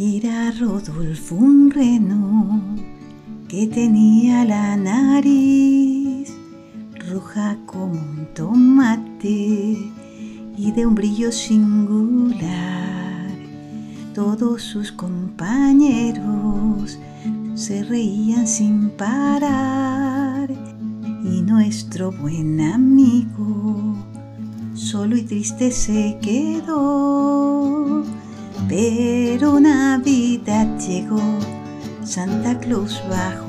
Era Rodolfo un reno que tenía la nariz roja como un tomate y de un brillo singular. Todos sus compañeros se reían sin parar y nuestro buen amigo solo y triste se quedó. Pero Navidad llegó, Santa Claus bajó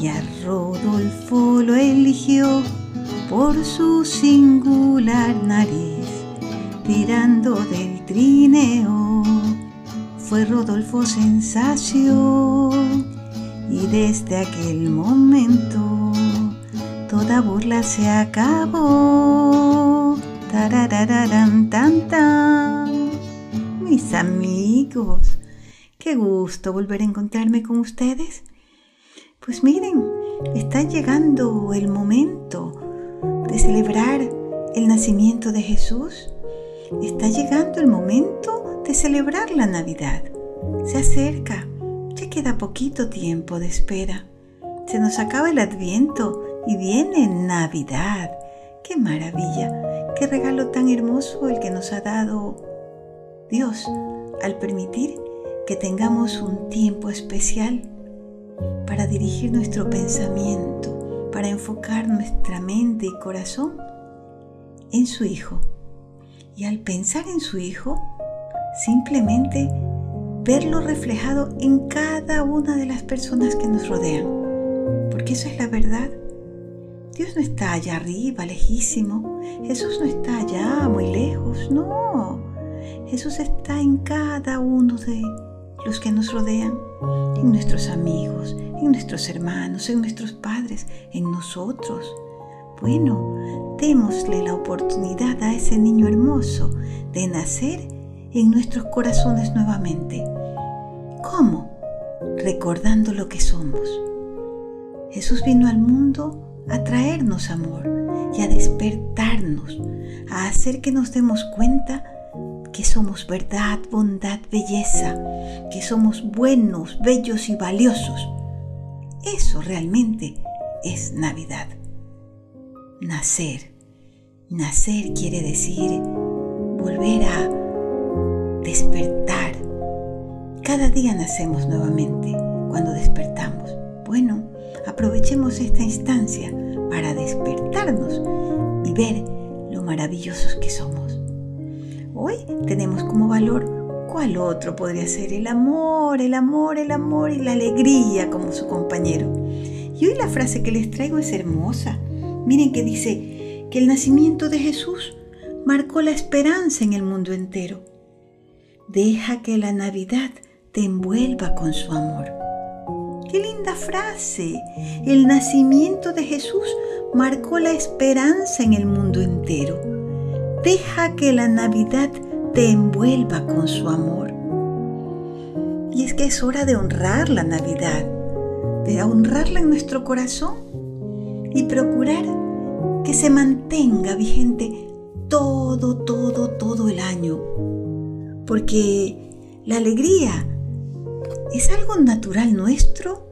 y a Rodolfo lo eligió por su singular nariz, tirando del trineo. Fue Rodolfo sensación y desde aquel momento toda burla se acabó. Amigos, qué gusto volver a encontrarme con ustedes. Pues miren, está llegando el momento de celebrar el nacimiento de Jesús. Está llegando el momento de celebrar la Navidad. Se acerca, ya queda poquito tiempo de espera. Se nos acaba el adviento y viene Navidad. ¡Qué maravilla! ¡Qué regalo tan hermoso el que nos ha dado Dios al permitir que tengamos un tiempo especial para dirigir nuestro pensamiento, para enfocar nuestra mente y corazón en su Hijo. Y al pensar en su Hijo, simplemente verlo reflejado en cada una de las personas que nos rodean. Porque eso es la verdad. Dios no está allá arriba, lejísimo. Jesús no está allá, muy lejos. No. Jesús está en cada uno de los que nos rodean, en nuestros amigos, en nuestros hermanos, en nuestros padres, en nosotros. Bueno, démosle la oportunidad a ese niño hermoso de nacer en nuestros corazones nuevamente. ¿Cómo? Recordando lo que somos. Jesús vino al mundo a traernos amor y a despertarnos, a hacer que nos demos cuenta que somos verdad, bondad, belleza, que somos buenos, bellos y valiosos. Eso realmente es Navidad. Nacer. Nacer quiere decir volver a despertar. Cada día nacemos nuevamente cuando despertamos. Bueno, aprovechemos esta instancia para despertarnos y ver lo maravillosos que somos. Hoy tenemos como valor cuál otro podría ser el amor, el amor, el amor y la alegría como su compañero. Y hoy la frase que les traigo es hermosa. Miren que dice que el nacimiento de Jesús marcó la esperanza en el mundo entero. Deja que la Navidad te envuelva con su amor. ¡Qué linda frase! El nacimiento de Jesús marcó la esperanza en el mundo entero. Deja que la Navidad te envuelva con su amor. Y es que es hora de honrar la Navidad, de honrarla en nuestro corazón y procurar que se mantenga vigente todo, todo, todo el año. Porque la alegría es algo natural nuestro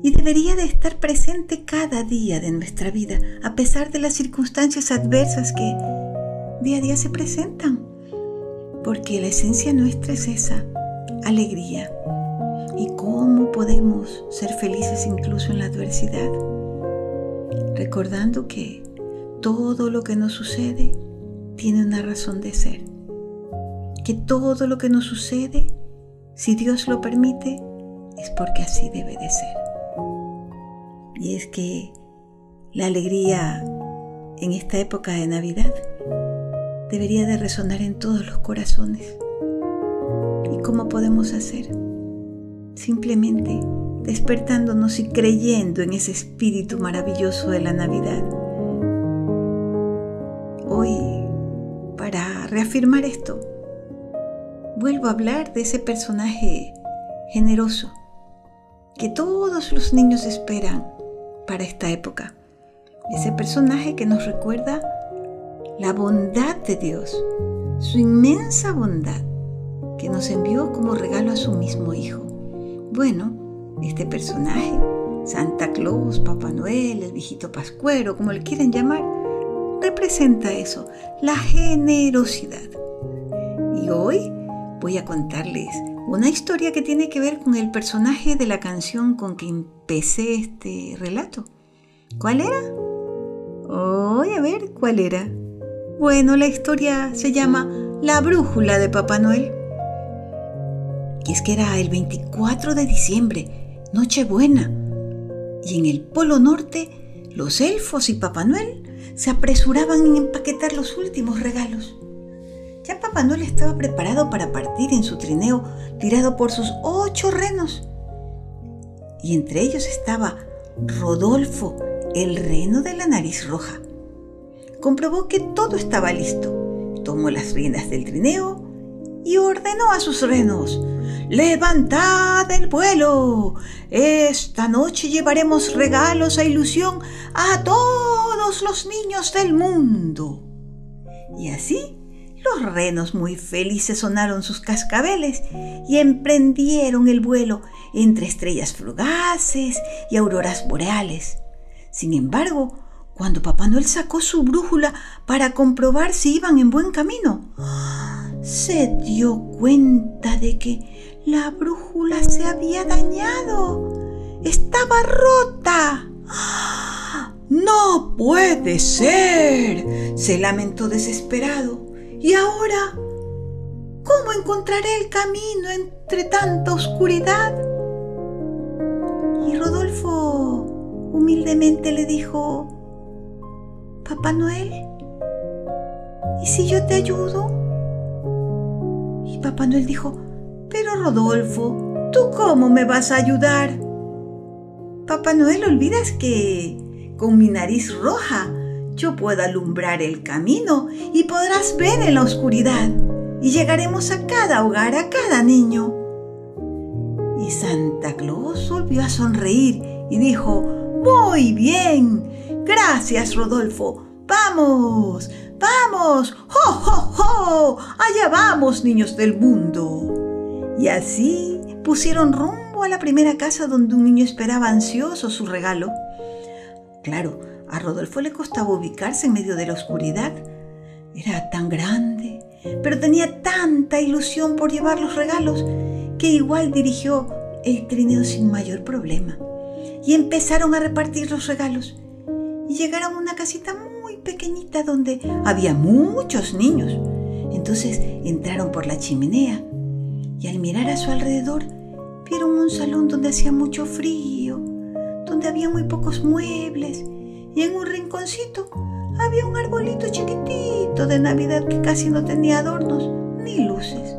y debería de estar presente cada día de nuestra vida, a pesar de las circunstancias adversas que día a día se presentan. Porque la esencia nuestra es esa, alegría. ¿Y cómo podemos ser felices incluso en la adversidad? Recordando que todo lo que nos sucede tiene una razón de ser. Que todo lo que nos sucede si Dios lo permite, es porque así debe de ser. Y es que la alegría en esta época de Navidad debería de resonar en todos los corazones. ¿Y cómo podemos hacer? Simplemente despertándonos y creyendo en ese espíritu maravilloso de la Navidad. Hoy, para reafirmar esto, vuelvo a hablar de ese personaje generoso que todos los niños esperan para esta época. Ese personaje que nos recuerda la bondad de Dios, su inmensa bondad, que nos envió como regalo a su mismo hijo. Bueno, este personaje, Santa Claus, Papá Noel, el viejito Pascuero, como le quieran llamar, representa eso, la generosidad. Y hoy voy a contarles una historia que tiene que ver con el personaje de la canción con que empecé este relato. ¿Cuál era? Voy a ver cuál era. Bueno, la historia se llama La brújula de Papá Noel. Y es que era el 24 de diciembre, Nochebuena, y en el Polo Norte los elfos y Papá Noel se apresuraban en empaquetar los últimos regalos. Ya Papá Noel estaba preparado para partir en su trineo tirado por sus ocho renos. Y entre ellos estaba Rodolfo, el reno de la nariz roja. Comprobó que todo estaba listo. Tomó las riendas del trineo y ordenó a sus renos, Levantad el vuelo. Esta noche llevaremos regalos a ilusión a todos los niños del mundo. Y así los renos muy felices sonaron sus cascabeles y emprendieron el vuelo entre estrellas fugaces y auroras boreales. Sin embargo, cuando Papá Noel sacó su brújula para comprobar si iban en buen camino, se dio cuenta de que la brújula se había dañado. Estaba rota. No puede ser, se lamentó desesperado. ¿Y ahora? ¿Cómo encontraré el camino entre tanta oscuridad? Y Rodolfo humildemente le dijo, Papá Noel, ¿y si yo te ayudo? Y Papá Noel dijo, pero Rodolfo, ¿tú cómo me vas a ayudar? Papá Noel, olvidas que con mi nariz roja yo puedo alumbrar el camino y podrás ver en la oscuridad y llegaremos a cada hogar, a cada niño. Y Santa Claus volvió a sonreír y dijo, muy bien, gracias Rodolfo, vamos, vamos, ¡jo, jo, jo! Allá vamos, niños del mundo. Y así pusieron rumbo a la primera casa donde un niño esperaba ansioso su regalo. Claro, a Rodolfo le costaba ubicarse en medio de la oscuridad. Era tan grande, pero tenía tanta ilusión por llevar los regalos que igual dirigió el trineo sin mayor problema. Y empezaron a repartir los regalos. Y llegaron a una casita muy pequeñita donde había muchos niños. Entonces entraron por la chimenea y al mirar a su alrededor vieron un salón donde hacía mucho frío, donde había muy pocos muebles y en un rinconcito había un arbolito chiquitito de Navidad que casi no tenía adornos ni luces.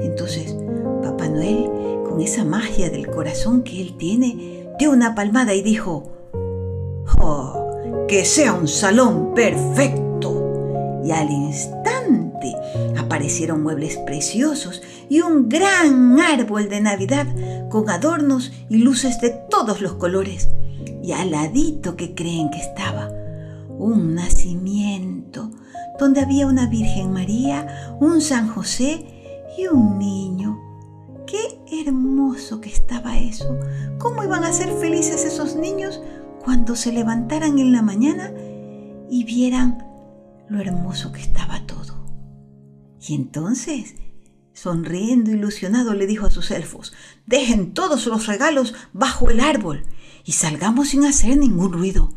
Entonces, Papá Noel, con esa magia del corazón que él tiene, dio una palmada y dijo, ¡Oh, que sea un salón perfecto! Y al instante aparecieron muebles preciosos y un gran árbol de Navidad con adornos y luces de todos los colores y al ladito que creen que estaba un nacimiento donde había una Virgen María, un San José y un niño. Qué hermoso que estaba eso. ¿Cómo iban a ser felices esos niños cuando se levantaran en la mañana y vieran lo hermoso que estaba todo? Y entonces, sonriendo ilusionado, le dijo a sus elfos, dejen todos los regalos bajo el árbol y salgamos sin hacer ningún ruido.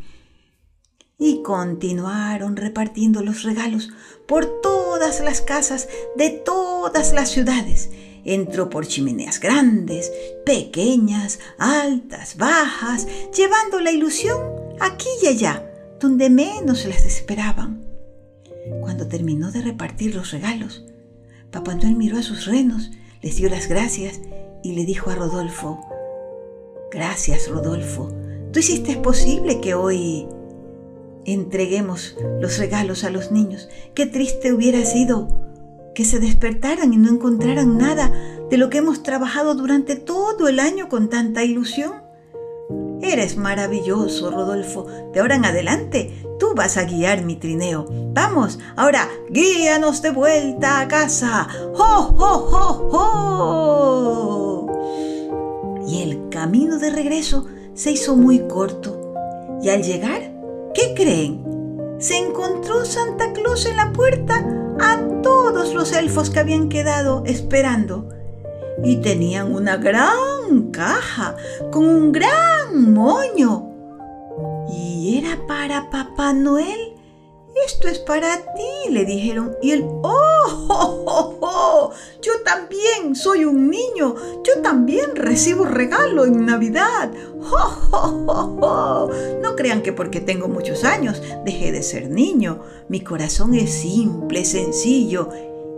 Y continuaron repartiendo los regalos por todas las casas de todas las ciudades. Entró por chimeneas grandes, pequeñas, altas, bajas, llevando la ilusión aquí y allá, donde menos las esperaban. Cuando terminó de repartir los regalos, Papá Noel miró a sus renos, les dio las gracias y le dijo a Rodolfo, Gracias, Rodolfo. Tú hiciste posible que hoy entreguemos los regalos a los niños. Qué triste hubiera sido que se despertaran y no encontraran nada de lo que hemos trabajado durante todo el año con tanta ilusión. Eres maravilloso, Rodolfo. De ahora en adelante Tú vas a guiar mi trineo. Vamos, ahora guíanos de vuelta a casa. ¡Ho, ho, ho, ho! Y el camino de regreso se hizo muy corto. Y al llegar, ¿qué creen? Se encontró Santa Claus en la puerta a todos los elfos que habían quedado esperando. Y tenían una gran caja con un gran moño ¿Y era para Papá Noel? Esto es para ti, le dijeron. Y él, ¡oh! oh, oh, Yo también soy un niño. Yo también recibo regalo en Navidad. ¡Oh, No crean que porque tengo muchos años dejé de ser niño. Mi corazón es simple, sencillo.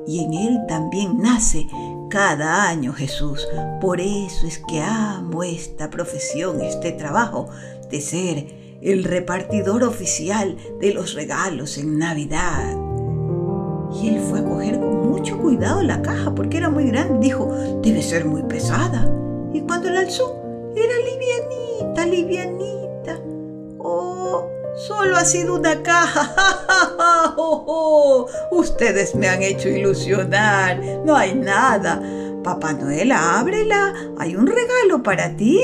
Y en él también nace cada año Jesús. Por eso es que amo esta profesión, este trabajo de ser el repartidor oficial de los regalos en Navidad. Y él fue a coger con mucho cuidado la caja porque era muy grande. Dijo, debe ser muy pesada. Y cuando la alzó, era livianita, livianita. Oh, solo ha sido una caja. oh, oh, ustedes me han hecho ilusionar. No hay nada. Papá Noel, ábrela. Hay un regalo para ti.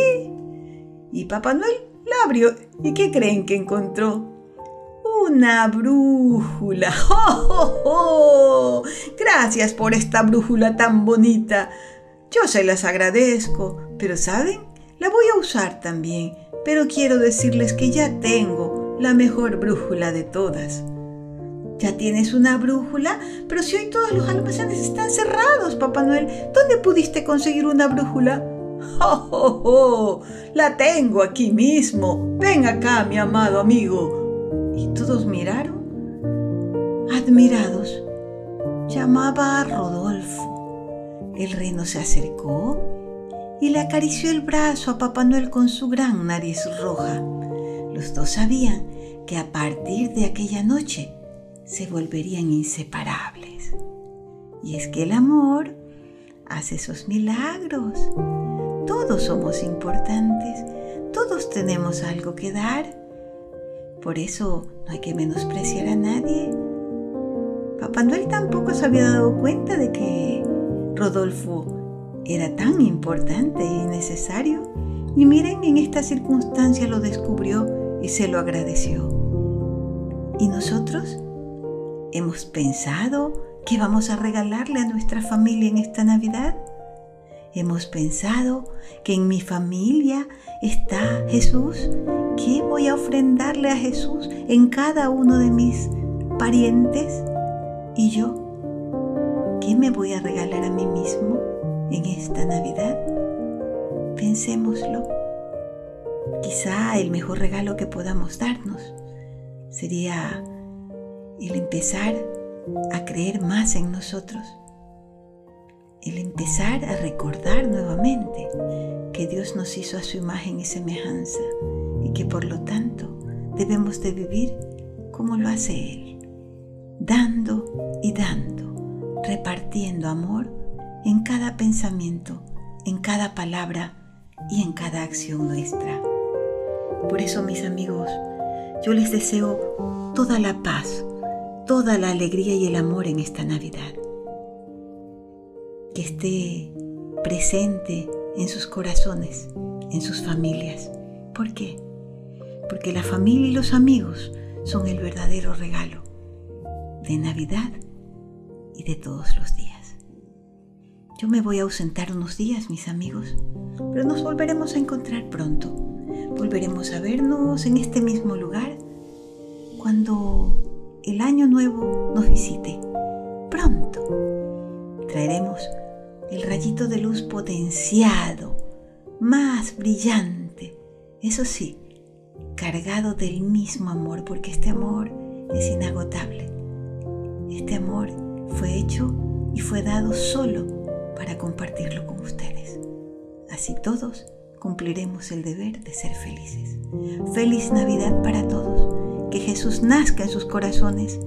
Y Papá Noel la abrió y ¿qué creen que encontró? Una brújula. ¡Oh, Gracias por esta brújula tan bonita. Yo se las agradezco, pero ¿saben? La voy a usar también, pero quiero decirles que ya tengo la mejor brújula de todas. ¿Ya tienes una brújula? Pero si hoy todos los almacenes están cerrados, Papá Noel, ¿dónde pudiste conseguir una brújula? ¡Oh, oh, oh! La tengo aquí mismo. Ven acá, mi amado amigo. Y todos miraron, admirados. Llamaba a Rodolfo. El reno se acercó y le acarició el brazo a Papá Noel con su gran nariz roja. Los dos sabían que a partir de aquella noche se volverían inseparables. Y es que el amor hace esos milagros. Todos somos importantes, todos tenemos algo que dar. Por eso no hay que menospreciar a nadie. Papá Noel tampoco se había dado cuenta de que Rodolfo era tan importante y necesario. Y miren, en esta circunstancia lo descubrió y se lo agradeció. ¿Y nosotros? ¿Hemos pensado qué vamos a regalarle a nuestra familia en esta Navidad? Hemos pensado que en mi familia está Jesús. ¿Qué voy a ofrendarle a Jesús en cada uno de mis parientes? ¿Y yo? ¿Qué me voy a regalar a mí mismo en esta Navidad? Pensémoslo. Quizá el mejor regalo que podamos darnos sería el empezar a creer más en nosotros el empezar a recordar nuevamente que Dios nos hizo a su imagen y semejanza y que por lo tanto debemos de vivir como lo hace Él, dando y dando, repartiendo amor en cada pensamiento, en cada palabra y en cada acción nuestra. Por eso, mis amigos, yo les deseo toda la paz, toda la alegría y el amor en esta Navidad que esté presente en sus corazones, en sus familias. ¿Por qué? Porque la familia y los amigos son el verdadero regalo de Navidad y de todos los días. Yo me voy a ausentar unos días, mis amigos, pero nos volveremos a encontrar pronto. Volveremos a vernos en este mismo lugar cuando el año nuevo nos visite. Pronto traeremos el rayito de luz potenciado, más brillante, eso sí, cargado del mismo amor, porque este amor es inagotable. Este amor fue hecho y fue dado solo para compartirlo con ustedes. Así todos cumpliremos el deber de ser felices. Feliz Navidad para todos. Que Jesús nazca en sus corazones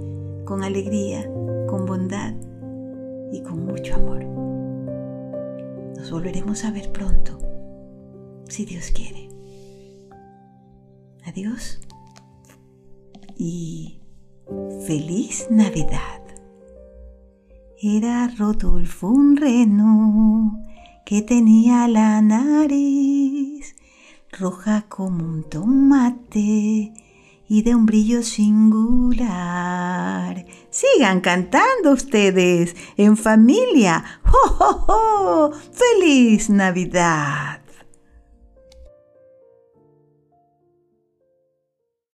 con alegría, con bondad y con mucho amor volveremos a ver pronto, si Dios quiere. Adiós y feliz Navidad. Era Rodolfo un reno que tenía la nariz roja como un tomate y de un brillo singular. Sigan cantando ustedes en familia. ¡Oh, oh, oh! ¡Feliz Navidad!